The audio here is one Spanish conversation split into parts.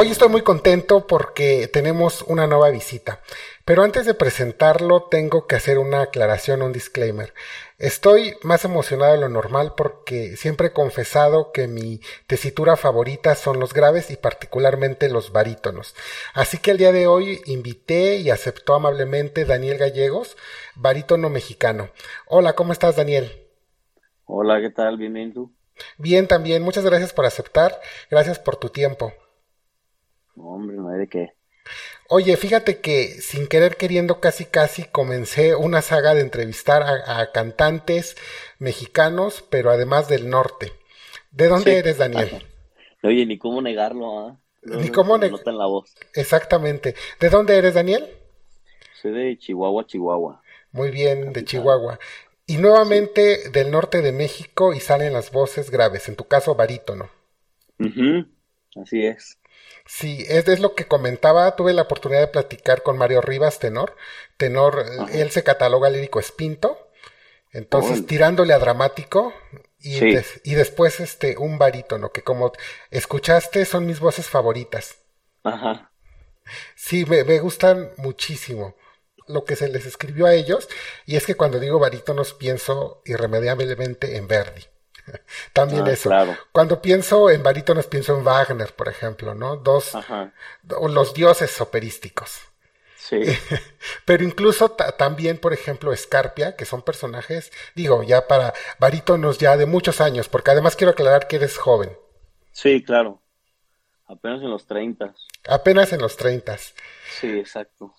Hoy estoy muy contento porque tenemos una nueva visita. Pero antes de presentarlo tengo que hacer una aclaración, un disclaimer. Estoy más emocionado de lo normal porque siempre he confesado que mi tesitura favorita son los graves y particularmente los barítonos. Así que el día de hoy invité y aceptó amablemente Daniel Gallegos, barítono mexicano. Hola, ¿cómo estás Daniel? Hola, ¿qué tal? Bienvenido. Bien, también. Muchas gracias por aceptar. Gracias por tu tiempo. Hombre, no hay de qué. Oye, fíjate que sin querer queriendo casi casi comencé una saga de entrevistar a, cantantes mexicanos, pero además del norte. ¿De dónde eres, Daniel? Oye, ni cómo negarlo, ¿ah? ni cómo negarlo. la voz. Exactamente. ¿De dónde eres, Daniel? Soy de Chihuahua, Chihuahua. Muy bien, de Chihuahua. Y nuevamente del norte de México y salen las voces graves, en tu caso barítono. Así es. Sí, es, es, lo que comentaba, tuve la oportunidad de platicar con Mario Rivas, tenor. Tenor, él se cataloga lírico espinto, entonces tirándole a dramático y, y después este un barítono, que como escuchaste son mis voces favoritas. Ajá. Sí, me, me gustan muchísimo lo que se les escribió a ellos, y es que cuando digo barítonos pienso irremediablemente en Verdi. También ah, eso. Cuando pienso en barítonos pienso en Wagner, por ejemplo, ¿no? Dos, los dioses operísticos. Sí. Pero incluso también, por ejemplo, Escarpia, que son personajes, digo, ya para barítonos ya de muchos años, porque además quiero aclarar que eres joven. Sí, claro. Apenas en los 30. Apenas en los 30. Sí, exacto.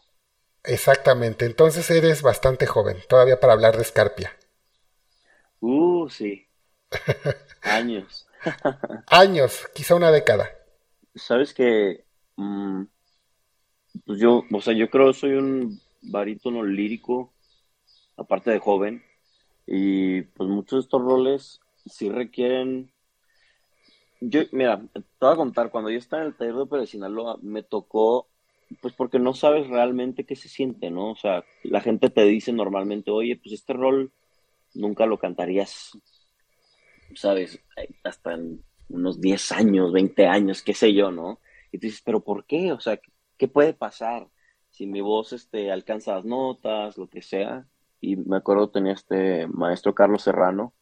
Exactamente, entonces eres bastante joven, todavía para hablar de Escarpia. Uh, sí. Años. Años, quizá una década. Sabes que, mm, pues yo, o sea, yo creo que soy un barítono lírico, aparte de joven, y pues muchos de estos roles sí requieren yo, mira, te voy a contar, cuando yo estaba en el taller de Opera de Sinaloa, me tocó pues porque no sabes realmente qué se siente, ¿no? O sea, la gente te dice normalmente, oye, pues este rol nunca lo cantarías, ¿sabes? Hasta en unos 10 años, 20 años, qué sé yo, ¿no? Y tú dices, pero ¿por qué? O sea, ¿qué puede pasar si mi voz este, alcanza las notas, lo que sea? Y me acuerdo tenía este maestro Carlos Serrano,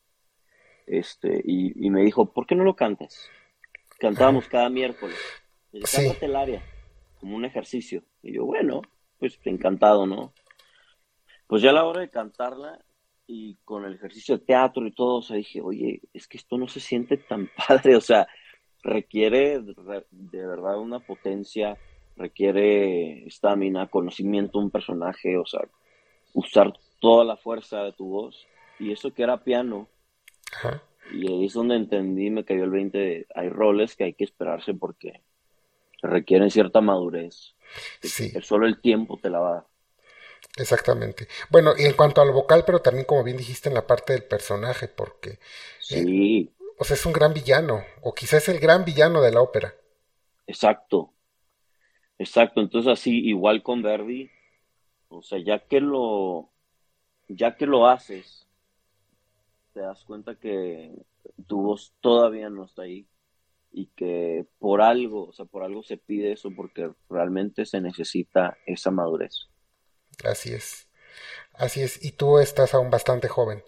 este, y, me dijo, ¿por qué no lo cantas? Cantábamos cada miércoles. Sí. el área como un ejercicio. Y yo, bueno, pues encantado, ¿no? Pues ya a la hora de cantarla y con el ejercicio de teatro y todo, o sea, dije, oye, es que esto no se siente tan padre, o sea, requiere de verdad una potencia, requiere estamina, conocimiento de un personaje, o sea, usar toda la fuerza de tu voz. Y eso que era piano. Y ahí es donde entendí, me cayó el 20 hay roles que hay que esperarse porque requieren cierta madurez. Sí. Que solo el tiempo te la va a dar. Exactamente. Bueno, y en cuanto al vocal, pero también como bien dijiste en la parte del personaje, porque... Eh, sí. o sea, es un gran villano, o quizás el gran villano de la ópera. Exacto. Exacto. Entonces así, igual con Verdi, o sea, ya que lo, ya que lo haces, te das cuenta que tu voz todavía no está ahí y que por algo, o sea, por algo se pide eso porque realmente se necesita esa madurez. Así es, así es, y tú estás aún bastante joven.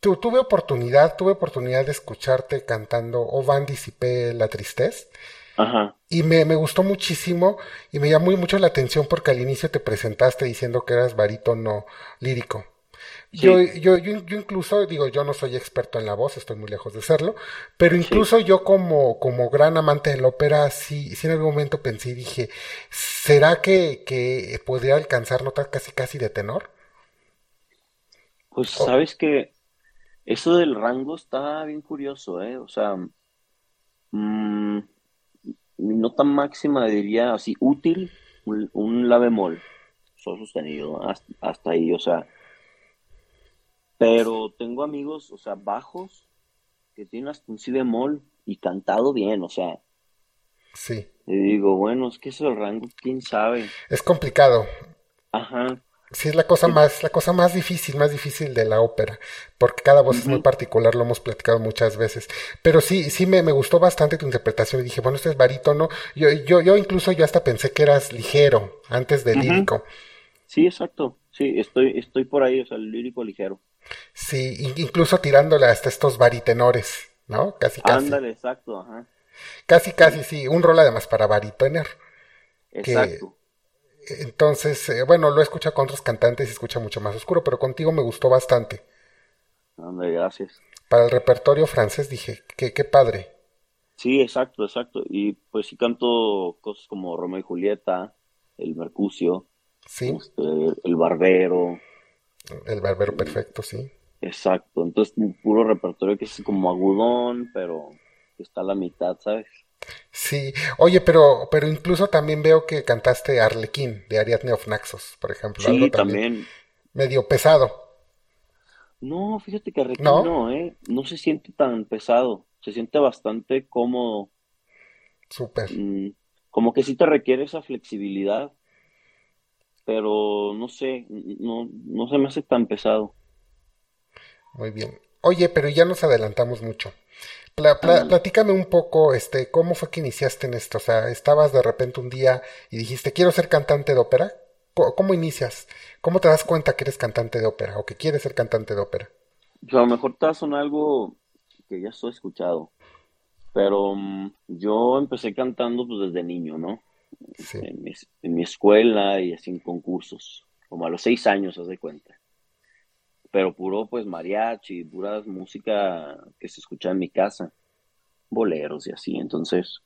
Tu, tuve oportunidad, tuve oportunidad de escucharte cantando O van disipé la tristeza. Ajá. Y me, me, gustó muchísimo y me llamó mucho la atención porque al inicio te presentaste diciendo que eras barítono lírico. Yo, yo, yo, incluso, digo, yo no soy experto en la voz, estoy muy lejos de serlo, pero incluso yo como, como gran amante de la ópera, sí, sí en algún momento pensé y dije, ¿será que, que podría alcanzar notas casi casi de tenor? Pues sabes que eso del rango está bien curioso, ¿eh? O sea, mm, mi nota máxima diría así, útil, un, la bemol, sol sostenido, hasta ahí, o sea pero tengo amigos, o sea, bajos, que tienen hasta un si bemol y cantado bien, o sea. Sí. Y digo, bueno, es que eso el rango, quién sabe. Es complicado. Ajá. Sí, es la cosa más, la cosa más difícil, más difícil de la ópera, porque cada voz es muy particular, lo hemos platicado muchas veces. Pero sí, sí me, me gustó bastante tu interpretación y dije, bueno, este es barítono. Yo, yo, yo incluso yo hasta pensé que eras ligero antes de lírico. Sí, exacto. Sí, estoy, estoy por ahí, o sea, el lírico ligero. Sí, incluso tirándole hasta estos baritenores, ¿no? Casi, casi. Ándale, exacto, ajá. Casi, casi, sí, un rol además para baritoner. Exacto. Entonces, eh, bueno, lo he escuchado con otros cantantes y escucha mucho más oscuro, pero contigo me gustó bastante. Hombre, gracias. Para el repertorio francés dije, qué, qué padre. Sí, exacto, exacto. Y pues sí canto cosas como Romeo y Julieta, El Mercucio, sí. Este, el Barbero. El Barbero perfecto, sí. Exacto, entonces un puro repertorio que es como agudón, pero que está a la mitad, ¿sabes? Sí, oye, pero, pero incluso también veo que cantaste Arlequín de Ariadne of Naxos, por ejemplo. Sí, también, Medio pesado. No, fíjate que Arlequín ¿No? ¿eh? No se siente tan pesado, se siente bastante cómodo. Súper. Mm, como que sí te requiere esa flexibilidad, pero no sé, no, no se me hace tan pesado. Muy bien. Oye, pero ya nos adelantamos mucho platícame un poco, este, ¿cómo fue que iniciaste en esto? O sea, estabas de repente un día y dijiste, quiero ser cantante de ópera. ¿Cómo, inicias? ¿Cómo te das cuenta que eres cantante de ópera o que quieres ser cantante de ópera? A lo mejor te son algo que ya estoy escuchado, pero mm, yo empecé cantando pues desde niño, ¿no? En, mi, escuela y así en concursos, como a los seis años, haz de cuenta pero puro pues mariachi, pura música que se escucha en mi casa, boleros y así. Entonces,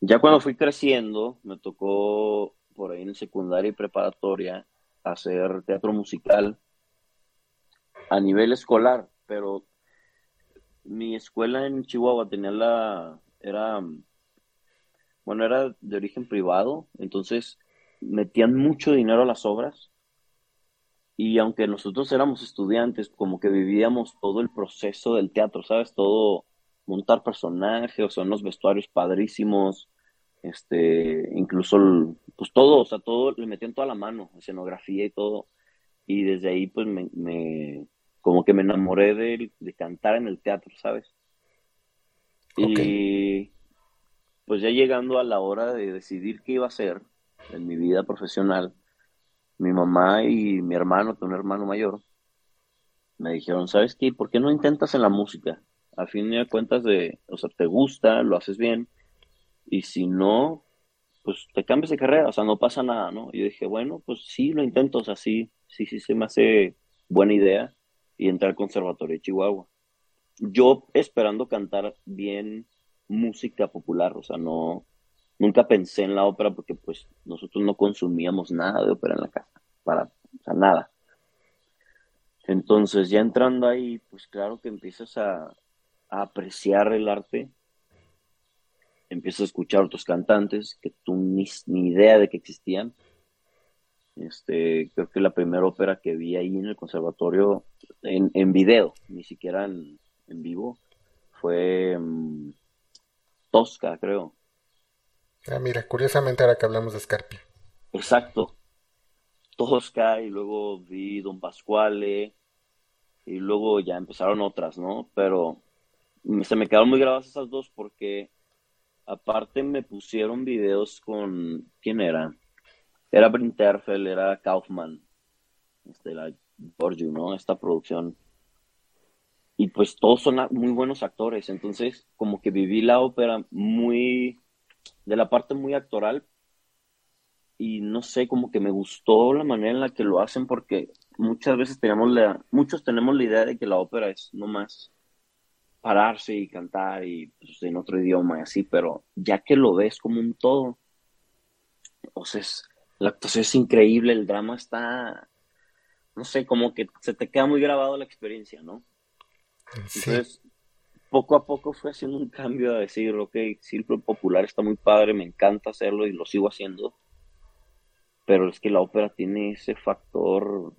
ya cuando fui creciendo, me tocó por ahí en secundaria y preparatoria hacer teatro musical a nivel escolar, pero mi escuela en Chihuahua tenía la, era, bueno, era de origen privado, entonces metían mucho dinero a las obras y aunque nosotros éramos estudiantes, como que vivíamos todo el proceso del teatro, ¿sabes? Todo, montar personajes, o sea, unos vestuarios padrísimos, este, incluso, pues todo, o sea, todo, le metían toda la mano, escenografía y todo. Y desde ahí, pues, me, como que me enamoré de, de, cantar en el teatro, ¿sabes? Y pues ya llegando a la hora de decidir qué iba a hacer en mi vida profesional, mi mamá y mi hermano, que un hermano mayor, me dijeron, ¿sabes qué? ¿Por qué no intentas en la música? A fin de cuentas de, o sea, te gusta, lo haces bien, y si no, pues te cambias de carrera, o sea, no pasa nada, ¿no? Y yo dije, bueno, pues sí, lo intento, o sea, sí, sí, sí, se me hace buena idea y entrar al Conservatorio de Chihuahua. Yo esperando cantar bien música popular, o sea, no, nunca pensé en la ópera porque pues nosotros no consumíamos nada de ópera en la casa, para, o sea, nada. Entonces ya entrando ahí, pues claro que empiezas a, apreciar el arte, empiezas a escuchar otros cantantes que tú ni, idea de que existían. Este, creo que la primera ópera que vi ahí en el conservatorio, en, en video, ni siquiera en, vivo, fue mm, Tosca, creo. Ah, mira, curiosamente ahora que hablamos de Scarpia. Exacto. Tosca y luego vi Don Pascuale y luego ya empezaron otras, ¿no? Pero se me quedaron muy grabadas esas dos porque aparte me pusieron videos con quién era era Brinterfel era Kaufman este la Giorgio no esta producción y pues todos son muy buenos actores entonces como que viví la ópera muy de la parte muy actoral y no sé, como que me gustó la manera en la que lo hacen porque muchas veces tenemos la, muchos tenemos la idea de que la ópera es nomás pararse y cantar y pues, en otro idioma y así, pero ya que lo ves como un todo, entonces la actuación es increíble, el drama está, no sé, como que se te queda muy grabado la experiencia, ¿no? Entonces, poco a poco fue haciendo un cambio a decir, ok, lo Popular está muy padre, me encanta hacerlo y lo sigo haciendo, pero es que la ópera tiene ese factor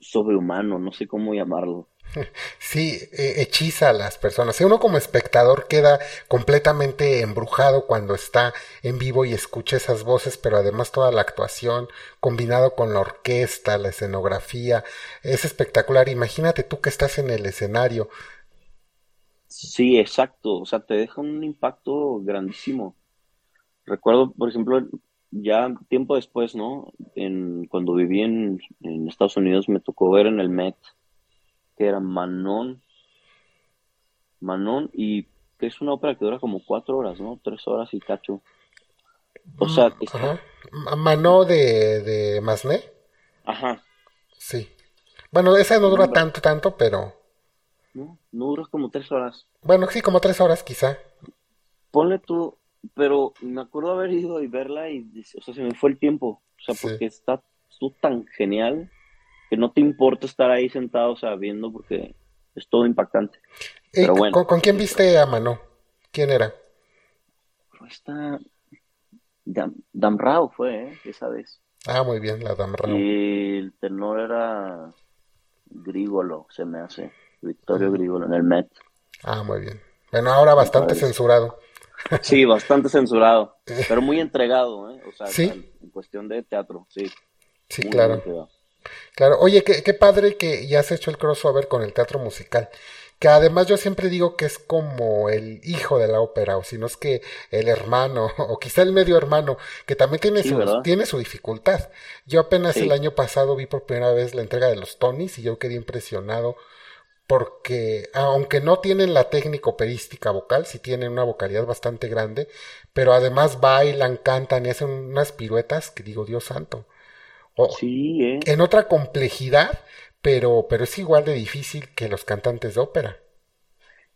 sobrehumano, no sé cómo llamarlo. Sí, eh, hechiza a las personas. Uno como espectador queda completamente embrujado cuando está en vivo y escucha esas voces, pero además toda la actuación combinado con la orquesta, la escenografía, es espectacular. Imagínate tú que estás en el escenario. Sí, exacto. O sea, te deja un impacto grandísimo. Recuerdo, por ejemplo, ya tiempo después, ¿no? En, cuando viví en, en Estados Unidos me tocó ver en el Met que era Manon, Manon y que es una ópera que dura como cuatro horas, ¿no? Tres horas y cacho. O sea, mm, está... Manon de, de Masné. Ajá. Sí. Bueno, esa no dura tanto, tanto, pero... No, no dura como tres horas. Bueno, sí, como tres horas quizá. Ponle tú, pero me acuerdo haber ido y verla y, o sea, se me fue el tiempo. O sea, porque está, está tan genial que no te importa estar ahí sentado, o sea, viendo porque es todo impactante. Pero bueno. ¿con, quién viste a Mano? ¿Quién era? Fue esta... Damrao fue, ¿eh? Esa vez. Ah, muy bien, la Damrao. Y el tenor era Grigolo, se me hace. Victorio Grigolo, en el Met. Ah, muy bien. Bueno, ahora bastante censurado. Sí, bastante censurado, pero muy entregado, ¿eh? O sea, en cuestión de teatro, sí. Sí, claro. Claro, oye, qué, qué padre que ya has hecho el crossover con el teatro musical que además yo siempre digo que es como el hijo de la ópera, o si no es que el hermano, o quizá el medio hermano, que también tiene, su, tiene su dificultad. Yo apenas el año pasado vi por primera vez la entrega de los Tonys y yo quedé impresionado porque aunque no tienen la técnica operística vocal, sí tienen una vocalidad bastante grande, pero además bailan, cantan y hacen unas piruetas que digo, Dios santo sí, ¿eh? En otra complejidad, pero, pero es igual de difícil que los cantantes de ópera.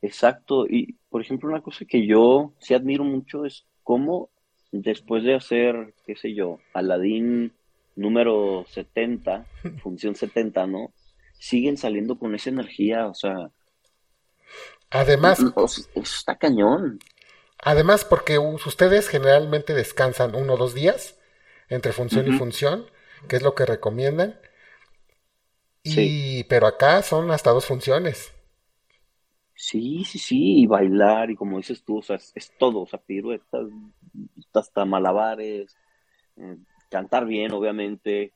Exacto, y por ejemplo una cosa que yo sí admiro mucho es cómo después de hacer, qué sé yo, Aladín número 70, función 70, ¿no? Siguen saliendo con esa energía, o sea... Además... está cañón. Además, porque ustedes generalmente descansan uno o dos días entre función y función, que es lo que recomiendan. Y, pero acá son hasta dos funciones. Sí, sí, sí, y bailar, y como dices tú, o sea, es, todo, o sea, piruetas, hasta malabares, eh, cantar bien, obviamente,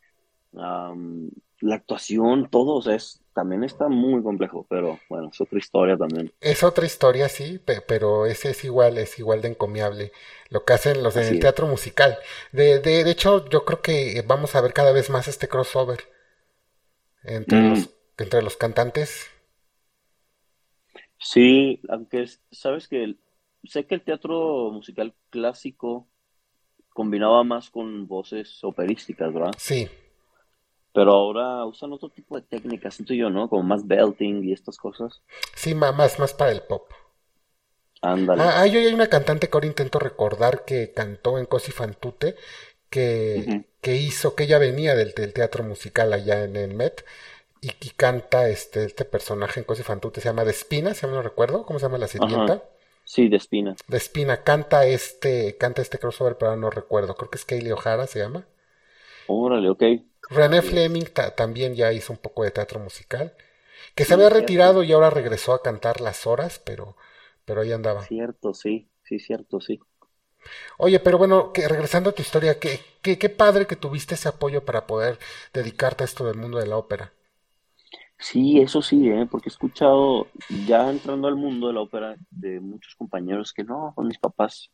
la actuación, todo, o sea, es, también está muy complejo, pero bueno, es otra historia también. Es otra historia, sí, pero ese es igual, es igual de encomiable lo que hacen los del teatro musical. De, de, de, hecho, yo creo que vamos a ver cada vez más este crossover entre, mm. los, entre los cantantes. Sí, aunque sabes que sé que el teatro musical clásico combinaba más con voces operísticas, ¿verdad? Sí. Pero ahora usan otro tipo de técnicas, siento yo, ¿no? Como más belting y estas cosas. Sí, más, más para el pop. Ándale. Ah, hay una cantante que ahora intento recordar que cantó en Cosi Fantute, que, que hizo, que ella venía del, teatro musical allá en el Met, y, que canta este, este personaje en Cosi Fantute, se llama Despina, si no recuerdo, ¿cómo se llama la sirvienta? Sí, Despina. Despina, canta este, canta este crossover, pero no recuerdo, creo que es Kaylee O'Hara, se llama. Órale, ok. René Fleming también ya hizo un poco de teatro musical, que se había retirado y ahora regresó a cantar las horas, pero pero ahí andaba. Cierto, sí, sí, cierto, sí. Oye, pero bueno, que regresando a tu historia, qué, qué, qué padre que tuviste ese apoyo para poder dedicarte a esto del mundo de la ópera. Sí, eso sí, ¿eh? porque he escuchado, ya entrando al mundo de la ópera, de muchos compañeros que no, con mis papás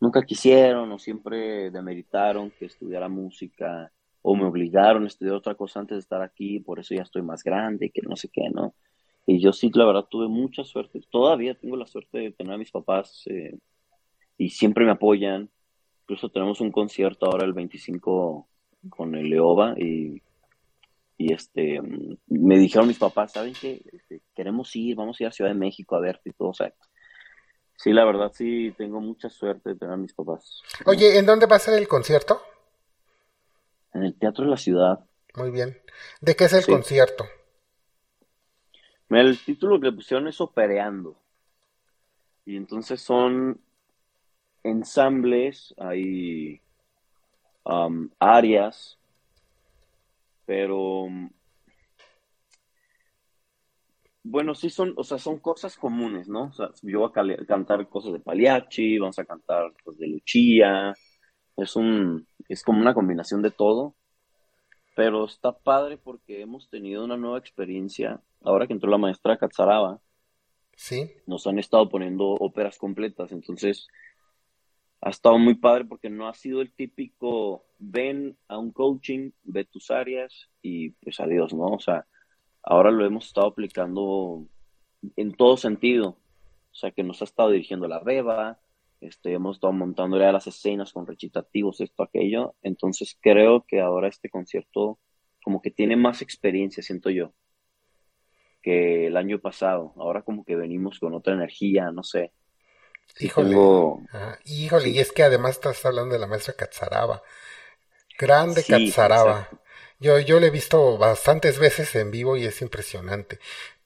nunca quisieron o siempre demeritaron que estudiara música o me obligaron a estudiar otra cosa antes de estar aquí, por eso ya estoy más grande, que no sé qué, ¿no? Y yo sí, la verdad, tuve mucha suerte. Todavía tengo la suerte de tener a mis papás eh, y siempre me apoyan. Incluso tenemos un concierto ahora el 25 con el Leoba y, y este me dijeron mis papás, ¿saben qué? Este, queremos ir, vamos a ir a Ciudad de México a verte y todo. O sea, sí, la verdad, sí, tengo mucha suerte de tener a mis papás. Oye, ¿en dónde va a ser el concierto? En el Teatro de la Ciudad. Muy bien. ¿De qué es el concierto? el título que le pusieron es Opereando. Y entonces son ensambles, hay um, áreas, pero bueno, sí son, o sea, son cosas comunes, ¿no? O sea, yo voy a cantar cosas de Paliachi, vamos a cantar cosas de Luchía, es un, es como una combinación de todo, pero está padre porque hemos tenido una nueva experiencia, ahora que entró la maestra Katsaraba, sí. nos han estado poniendo óperas completas, entonces ha estado muy padre porque no ha sido el típico ven a un coaching, ve tus áreas y pues adiós, ¿no? O sea, ahora lo hemos estado aplicando en todo sentido. O sea, que nos ha estado dirigiendo la beba, este, hemos estado montando ya las escenas con recitativos, esto, aquello. Entonces creo que ahora este concierto como que tiene más experiencia, siento yo, que el año pasado. Ahora como que venimos con otra energía, no sé. híjole, híjole, y es que además estás hablando de la maestra Katsaraba. Grande sí, yo, yo le he visto bastantes veces en vivo y es impresionante.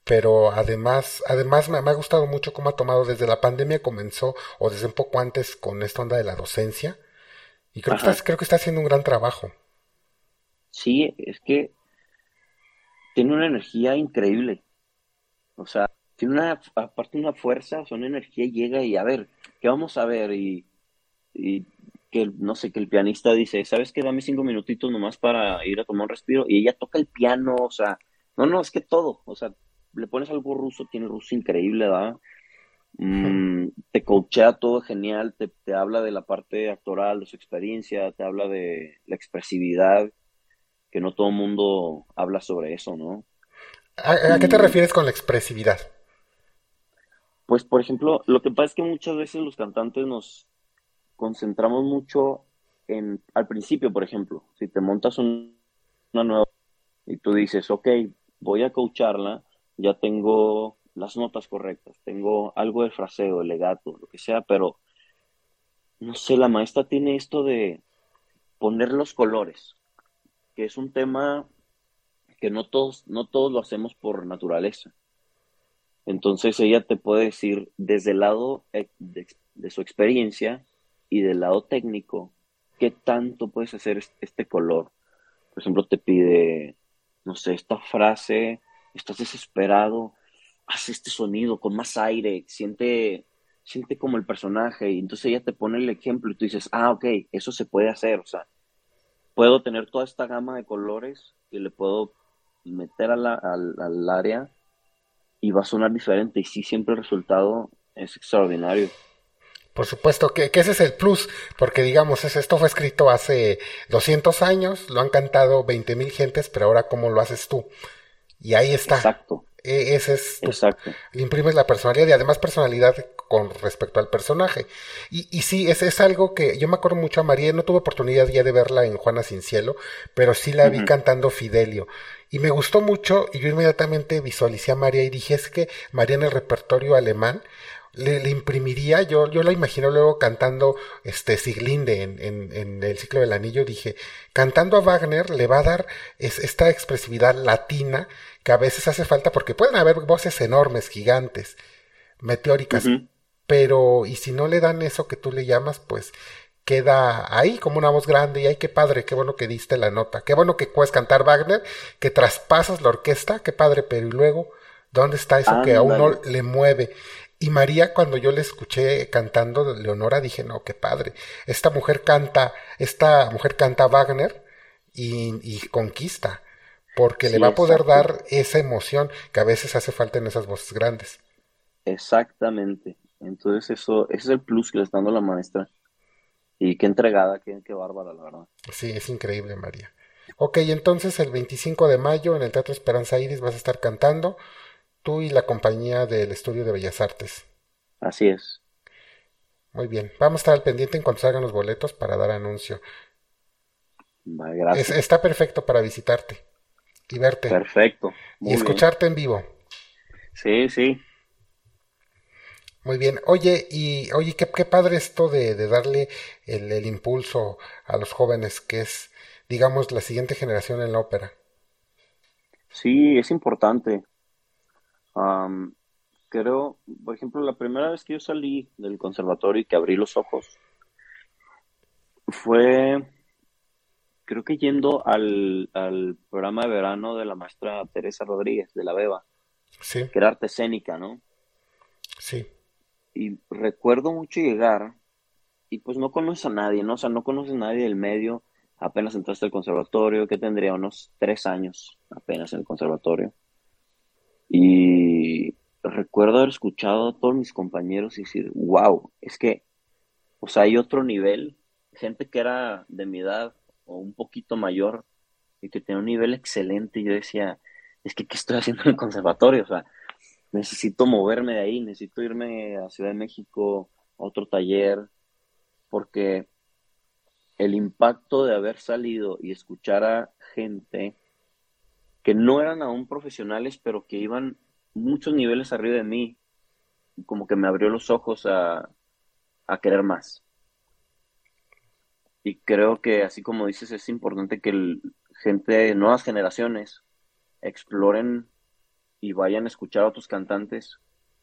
Pero además, además me, ha gustado mucho cómo ha tomado desde la pandemia comenzó o desde un poco antes con esta onda de la docencia. Y creo que, está, creo que está haciendo un gran trabajo. Sí, es que tiene una energía increíble. O sea, tiene una, aparte una fuerza, o una energía llega y a ver, ¿qué vamos a ver? Y, y que, no sé, que el pianista dice, ¿sabes qué? Dame cinco minutitos nomás para ir a tomar un respiro. Y ella toca el piano, o sea, no, no, es que todo, o sea, le pones algo ruso, tiene ruso increíble, ¿verdad? Mm, te coachea todo genial, te, te, habla de la parte actoral, de su experiencia, te habla de la expresividad, que no todo el mundo habla sobre eso, ¿no? ¿A, qué te refieres con la expresividad? Pues, por ejemplo, lo que pasa es que muchas veces los cantantes nos, concentramos mucho en, al principio, por ejemplo, si te montas una nueva y tú dices, ok, voy a coacharla, ya tengo las notas correctas, tengo algo de fraseo, de legato, lo que sea, pero no sé, la maestra tiene esto de poner los colores, que es un tema que no todos, no todos lo hacemos por naturaleza. Entonces ella te puede decir desde el lado de su experiencia, y del lado técnico, ¿qué tanto puedes hacer este color? Por ejemplo, te pide, no sé, esta frase, estás desesperado, haz este sonido con más aire, siente, siente como el personaje, y entonces ella te pone el ejemplo y tú dices, ah, ok, eso se puede hacer, o sea, puedo tener toda esta gama de colores y le puedo meter al, al área y va a sonar diferente, y sí, siempre el resultado es extraordinario. Por supuesto que, ese es el plus, porque digamos, esto fue escrito hace 200 años, lo han cantado 20 mil gentes, pero ahora ¿cómo lo haces tú? Y ahí está. Exacto. E, ese es Exacto. Le imprimes la personalidad y además personalidad con respecto al personaje. Y, y sí, es, es algo que yo me acuerdo mucho a María, no tuve oportunidad ya de verla en Juana Sin Cielo, pero sí la vi cantando Fidelio. Y me gustó mucho y yo inmediatamente visualicé a María y dije, es que María en el repertorio alemán le, imprimiría, yo, yo la imagino luego cantando este Siglinde en, en, en, el ciclo del anillo, dije, cantando a Wagner le va a dar esta expresividad latina que a veces hace falta porque pueden haber voces enormes, gigantes, meteóricas, pero y si no le dan eso que tú le llamas, pues queda ahí como una voz grande y ay qué padre, qué bueno que diste la nota, qué bueno que puedes cantar Wagner, que traspasas la orquesta, qué padre, pero y luego, ¿dónde está eso que a uno le mueve? Y María, cuando yo le escuché cantando Leonora, dije, no, qué padre. Esta mujer canta, esta mujer canta Wagner y, conquista, porque le va a poder dar esa emoción que a veces hace falta en esas voces grandes. Exactamente. Entonces eso, ese es el plus que le está dando la maestra. Y qué entregada, qué, qué bárbara, la verdad. Sí, es increíble, María. Ok, entonces el 25 de mayo en el Teatro Esperanza Iris vas a estar cantando tú y la compañía del Estudio de Bellas Artes. Así es. Muy bien, vamos a estar al pendiente en cuanto salgan los boletos para dar anuncio. gracias. está perfecto para visitarte y verte. Perfecto. y escucharte en vivo. Sí, sí. Muy bien. Oye, y oye, qué, qué padre esto de, de darle el, el, impulso a los jóvenes, que es, digamos, la siguiente generación en la ópera. Sí, es importante creo, por ejemplo, la primera vez que yo salí del conservatorio y que abrí los ojos fue, creo que yendo al, programa de verano de la maestra Teresa Rodríguez, de la Beba. Sí. que era arte escénica, ¿no? Sí. Y recuerdo mucho llegar y pues no conoces a nadie, ¿no? O sea, no conoces a nadie del medio, apenas entraste al conservatorio, que tendría unos tres años apenas en el conservatorio. Y recuerdo haber escuchado a todos mis compañeros y decir, wow, es que, o sea, hay otro nivel, gente que era de mi edad o un poquito mayor y que tenía un nivel excelente y yo decía, es que, ¿qué estoy haciendo en el conservatorio? O sea, necesito moverme de ahí, necesito irme a Ciudad de México, a otro taller, porque el impacto de haber salido y escuchar a gente que no eran aún profesionales, pero que iban muchos niveles arriba de mí, como que me abrió los ojos a, a querer más. Y creo que, así como dices, es importante que el, gente de nuevas generaciones exploren y vayan a escuchar a otros cantantes,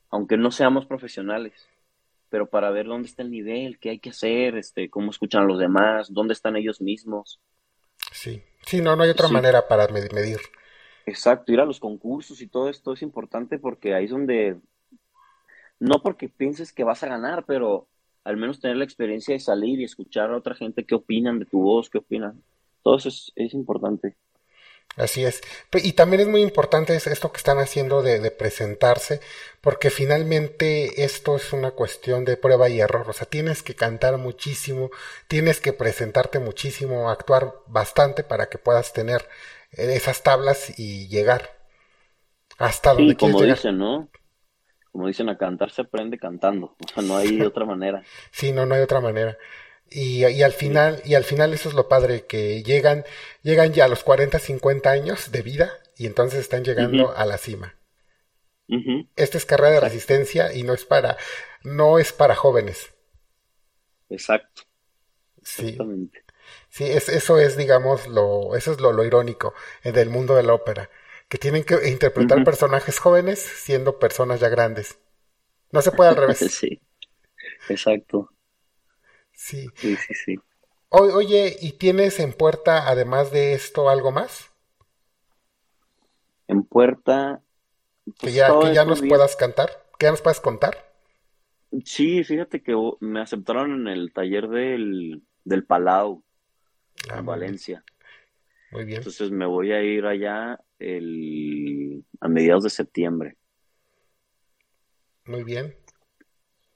aunque no seamos profesionales, pero para ver dónde está el nivel, qué hay que hacer, este, cómo escuchan a los demás, dónde están ellos mismos. Sí, sí, no, no hay otra Sí. manera para med- medir. Exacto, ir a los concursos y todo esto es importante porque ahí es donde, no porque pienses que vas a ganar, pero al menos tener la experiencia de salir y escuchar a otra gente qué opinan de tu voz, qué opinan. Todo eso es, importante. Así es. Y también es muy importante es esto que están haciendo de, de presentarse, porque finalmente esto es una cuestión de prueba y error. O sea, tienes que cantar muchísimo, tienes que presentarte muchísimo, actuar bastante para que puedas tener esas tablas y llegar hasta donde Sí, como llegar. dicen, ¿no? Como dicen, a cantar se aprende cantando. O sea, no hay otra manera. Sí, no, no hay otra manera. Y, y al final, y al final eso es lo padre, que llegan, llegan ya a los 40, 50 años de vida y entonces están llegando a la cima. ujú, Esta es carrera de resistencia y no es para, no es para jóvenes. exacto, Sí, exactamente. Sí, es, eso es, digamos, lo, eso es lo, lo irónico eh, del mundo de la ópera, que tienen que interpretar personajes jóvenes siendo personas ya grandes. No se puede al revés. Sí, exacto. Sí. Sí, sí, sí. O- oye, ¿y tienes en puerta, además de esto, algo más? En Puerta, Que ya, que ya nos días. puedas cantar, que ya nos puedas contar. Sí, fíjate que oh, me aceptaron en el taller del, del Palau Ah, en muy bien, Valencia. muy bien, Entonces me voy a ir allá el, a mediados de septiembre. muy bien.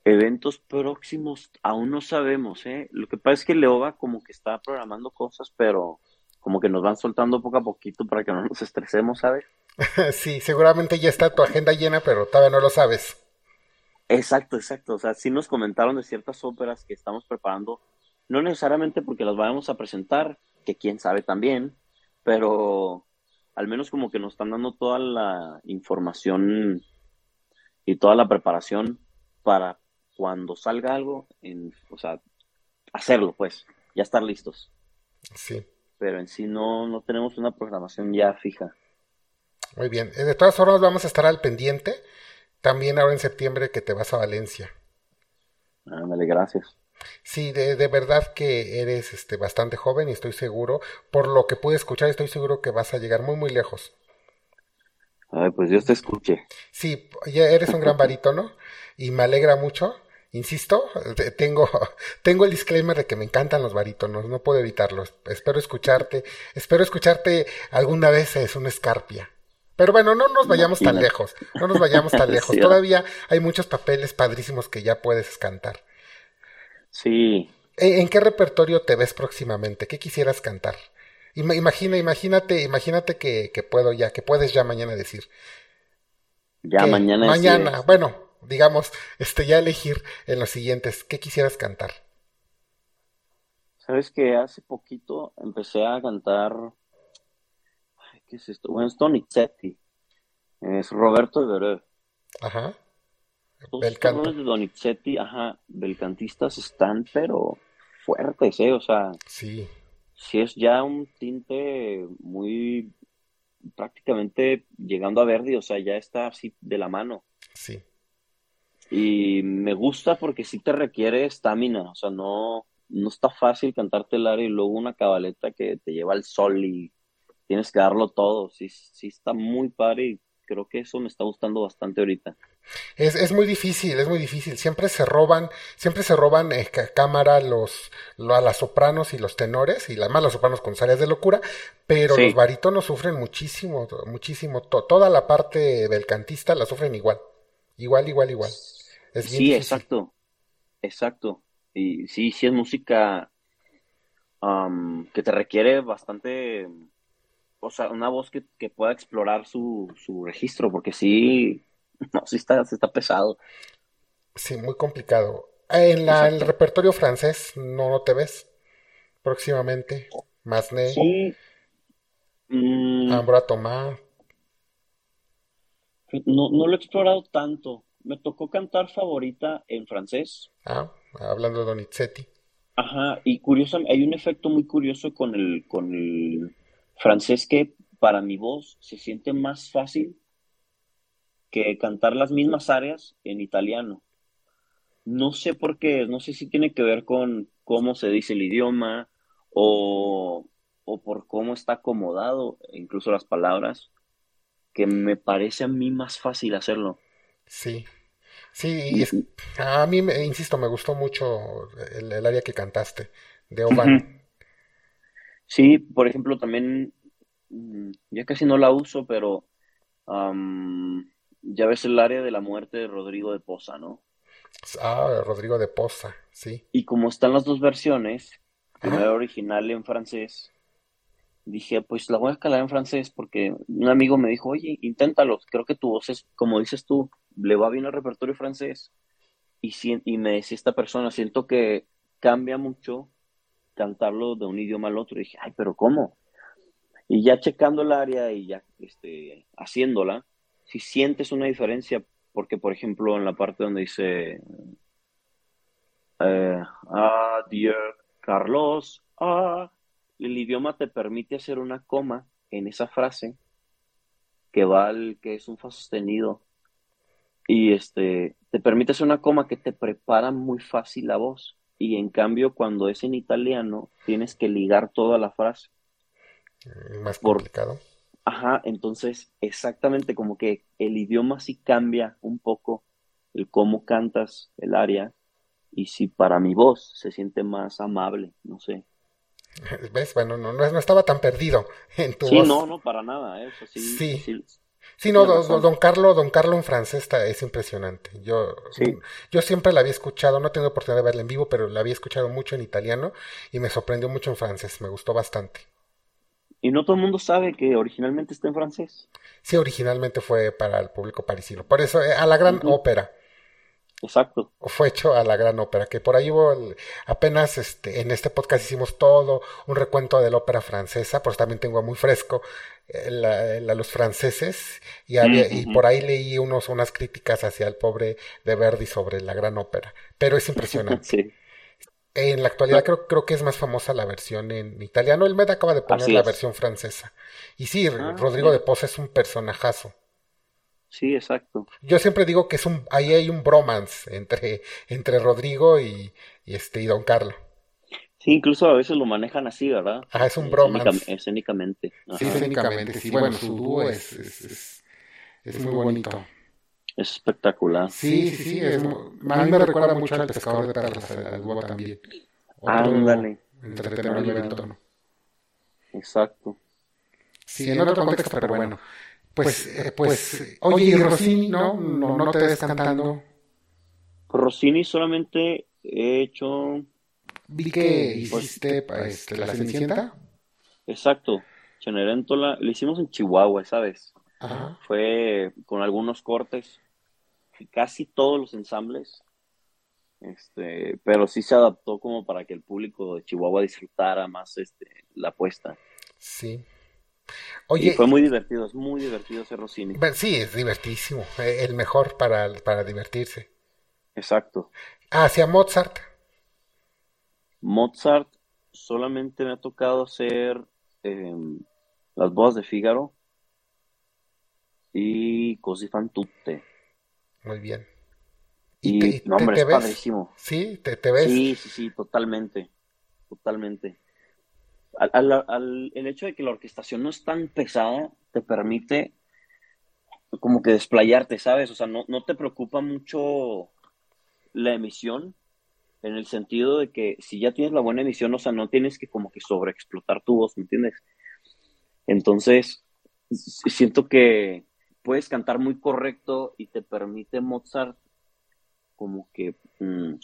Eventos próximos, aún no sabemos, ¿eh? Lo que pasa es que Leoba como que está programando cosas, pero como que nos van soltando poco a poquito para que no nos estresemos, ¿sabes? Sí, seguramente ya está tu agenda llena, pero todavía no lo sabes. Exacto, exacto. O sea, sí nos comentaron de ciertas óperas que estamos preparando, no necesariamente porque las vayamos a presentar, que quién sabe también, pero al menos como que nos están dando toda la información y toda la preparación para cuando salga algo, en, o sea, hacerlo, pues, ya estar listos. Sí, Pero en sí no, no tenemos una programación ya fija. muy bien. Eh, De todas formas, vamos a estar al pendiente. También ahora en septiembre que te vas a Valencia. Ándale, gracias. Sí, de, de verdad que eres este, bastante joven y estoy seguro, por lo que pude escuchar, estoy seguro que vas a llegar muy, muy lejos. Ay, pues Dios te escuche. Sí, ya eres un gran barítono y me alegra mucho. Insisto, te- tengo, tengo el disclaimer de que me encantan los barítonos, no puedo evitarlos. Espero escucharte, espero escucharte alguna vez es una escarpia. Pero bueno, no nos vayamos tan lejos, no nos vayamos tan lejos. Todavía hay muchos papeles padrísimos que ya puedes cantar. Sí, ¿En, en qué repertorio te ves próximamente? ¿Qué quisieras cantar? Ima- Imagina, imagínate, imagínate que, que puedo ya, que puedes ya mañana decir ya mañana mañana, decides. bueno, digamos, este ya elegir en los siguientes, ¿qué quisieras cantar? Sabes que hace poquito empecé a cantar, ay, ¿qué es esto? Bueno, es Donizetti, es Roberto Vereux. Ajá, Canto. roles de Donizetti, ajá, belcantistas están, pero fuertes, ¿eh? O sea, Sí, sí es ya un tinte muy prácticamente llegando a Verdi, o sea, ya está así de la mano. sí, Y me gusta porque sí te requiere estamina, o sea, no, no está fácil cantarte el área y luego una cabaleta que te lleva al sol y tienes que darlo todo. Sí, sí está muy padre y creo que eso me está gustando bastante ahorita. Es, es muy difícil, es muy difícil. Siempre se roban, siempre se roban eh, cámara los, a las sopranos y los tenores, y más los sopranos con áreas de locura, pero los barítonos sufren muchísimo, muchísimo. toda la parte del cantista la sufren igual. Igual, igual, igual. sí, exacto. Exacto. Y sí, sí es música que te requiere bastante o sea, una voz que, pueda explorar su, registro, porque sí, no, sí está, está pesado. Sí, muy complicado. En la, el repertorio francés no, te ves próximamente. Masné. Sí. Mm. Ambra Tomás. No, no lo he explorado tanto. Me tocó cantar favorita en francés. Ah, hablando de Donizetti. Ajá, y curioso, hay un efecto muy curioso con el, con el francés que para mi voz se siente más fácil que cantar las mismas áreas en italiano. No sé por qué, no sé si tiene que ver con cómo se dice el idioma o, por cómo está acomodado, incluso las palabras, que me parece a mí más fácil hacerlo. Sí, sí, a mí, insisto, me gustó mucho el, área que cantaste de Oban. Sí, por ejemplo, también, mm, ya casi no la uso, pero ya ves el área de la muerte de Rodrigo de Poza, ¿no? Ah, Rodrigo de Poza, sí. Y como están las dos versiones, primero original en francés, dije, pues la voy a calar en francés porque un amigo me dijo, oye, inténtalo, creo que tu voz es, como dices tú, le va bien al repertorio francés. Y, y me decía esta persona, siento que cambia mucho cantarlo de un idioma al otro. Y dije, ay, pero ¿cómo? Y ya checando el área y ya este, haciéndola, si sientes una diferencia, porque por ejemplo en la parte donde dice, eh, adiós, Carlos, ah, el idioma te permite hacer una coma en esa frase que va al que es un fa sostenido y este te permite hacer una coma que te prepara muy fácil la voz y en cambio cuando es en italiano tienes que ligar toda la frase. Es más complicado. Ajá, entonces exactamente como que el idioma sí cambia un poco el cómo cantas el aria y si para mi voz se siente más amable, no sé. ¿Ves? Bueno, no, no, estaba tan perdido en tu sí, no, no, para nada, ¿eh? sí. Sí, no, don, don, Carlo, don Carlo en francés está, es impresionante. Yo, yo siempre la había escuchado, no tengo oportunidad de verla en vivo, pero la había escuchado mucho en italiano y me sorprendió mucho en francés, me gustó bastante. Y no todo el mundo sabe que originalmente está en francés. Sí, originalmente fue para el público parisino. Por eso, eh, a la gran ópera. Exacto. Fue hecho a la gran ópera, que por ahí hubo apenas este, en este podcast hicimos todo un recuento de la ópera francesa, pues también tengo muy fresco eh, la, los franceses y, y por ahí leí unos, unas críticas hacia el pobre de Verdi sobre la gran ópera, pero es impresionante. En la actualidad creo, creo que es más famosa la versión en italiano. El Med acaba de poner la versión francesa. Y sí, ah, Rodrigo de Poza es un personajazo. Sí, exacto. Yo siempre digo que es un, ahí hay un bromance entre, entre Rodrigo y, este, y Don Carlo. Sí, incluso a veces lo manejan así, ¿verdad? Ah, es un bromance. Escénicamente. Sí, escénicamente, sí. Bueno, su dúo es, es, es, muy bonito. Es espectacular. Sí, sí, sí. Es, a mí me recuerda mucho al pescador de perlas, al dúo también. Ándale. Tenor y barítono. Exacto. Sí, en otro contexto, pero bueno. Pues, eh, pues, pues, oye, y Rossini, ¿no? ¿no? No te ves cantando. Rossini solamente he hecho... Vi que pues, hiciste este, la Cenicienta. Exacto. Cenerentola, lo hicimos en Chihuahua, ¿sabes? Ajá. Fue con algunos cortes, casi todos los ensambles, este, pero sí se adaptó como para que el público de Chihuahua disfrutara más este, la apuesta. Sí. Oye, fue muy divertido, es muy divertido ese Rossini. Sí, es divertísimo, eh, el mejor para, para divertirse. Exacto. Hacia Mozart. Mozart solamente me ha tocado hacer em, las bodas de Fígaro y Così fan tutte. Muy bien. Y, no, hombre, es padrísimo. Sí, te, te ves. Sí, sí, sí, totalmente. Totalmente al, el hecho de que la orquestación no es tan pesada te permite como que desplayarte, ¿sabes? O sea, no, no te preocupa mucho la emisión en el sentido de que si ya tienes la buena emisión, o sea, no tienes que como que sobreexplotar tu voz, ¿me entiendes? Entonces, siento que puedes cantar muy correcto y te permite Mozart como que, mm,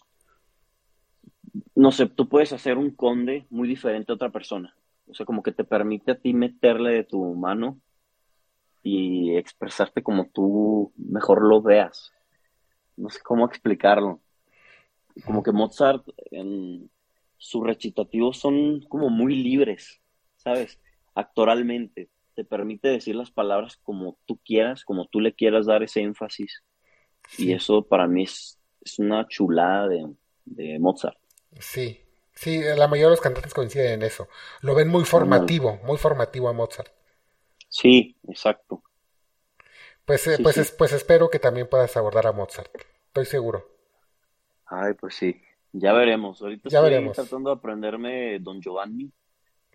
no sé, tú puedes hacer un conde muy diferente a otra persona. O sea, como que te permite a ti meterle de tu mano y expresarte como tú mejor lo veas. No sé cómo explicarlo. Como que Mozart en sus recitativos son como muy libres, ¿sabes? Actoralmente. Te permite decir las palabras como tú quieras, como tú le quieras dar ese énfasis. Y eso para mí es, es una chulada de, de Mozart. Sí, sí, la mayoría de los cantantes coinciden en eso. Lo ven muy formativo, muy formativo a Mozart. Sí, exacto. Pues, eh, pues, pues espero que también puedas abordar a Mozart. Estoy seguro. Ay, pues sí. Ya veremos. Ahorita ya estoy veremos. tratando de aprenderme Don Giovanni.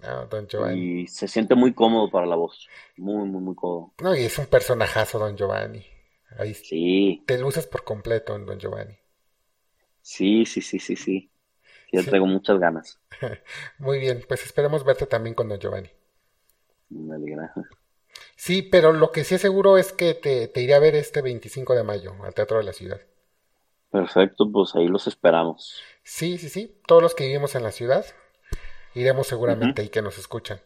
Ah, Don Giovanni. Y se siente muy cómodo para la voz. Muy, muy, muy cómodo. No, y es un personajazo, Don Giovanni. Ahí sí. Te luces por completo en Don Giovanni. Sí, sí, sí, sí, sí. Yo tengo muchas ganas. muy bien, pues esperemos verte también con Don Giovanni. Me alegra. Sí, pero lo que sí es seguro es que te, te, iré a ver este 25 de mayo al Teatro de la Ciudad. Perfecto, pues ahí los esperamos. Sí, sí, sí. Todos los que vivimos en la ciudad iremos seguramente uh -huh. y que nos escuchan.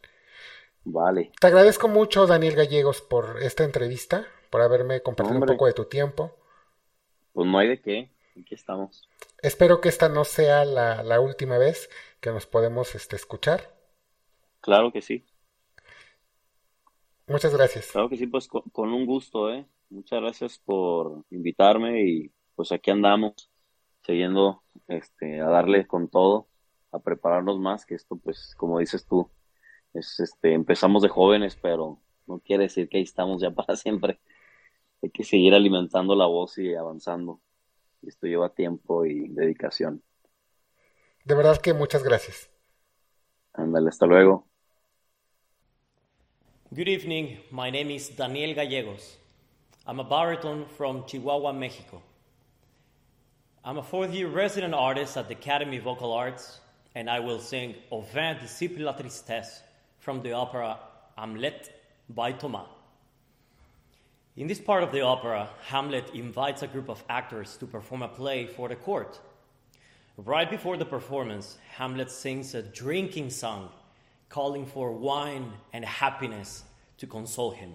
Vale. Te agradezco mucho, Daniel Gallegos, por esta entrevista, por haberme compartido Hombre. un poco de tu tiempo. Pues no hay de qué, aquí estamos. Espero que esta no sea la, la última vez que nos podemos este, escuchar. Claro que sí. Muchas gracias. Claro que sí, pues con, con, un gusto, ¿eh? Muchas gracias por invitarme y pues aquí andamos, siguiendo este, a darle con todo, a prepararnos más, que esto pues como dices tú, es, este, empezamos de jóvenes, pero no quiere decir que ahí estamos ya para siempre. Hay que seguir alimentando la voz y avanzando. Y esto lleva tiempo y dedicación. De verdad que muchas gracias. Ándale, hasta luego. Good evening, my name is Daniel Gallegos. I'm a baritone from Chihuahua, Mexico. I'm a fourth year resident artist at the Academy of Vocal Arts, and I will sing Au vin disciple la tristesse from the opera Hamlet by Thomas. In this part of the opera, Hamlet invites a group of actors to perform a play for the court. Right before the performance, Hamlet sings a drinking song calling for wine and happiness to console him.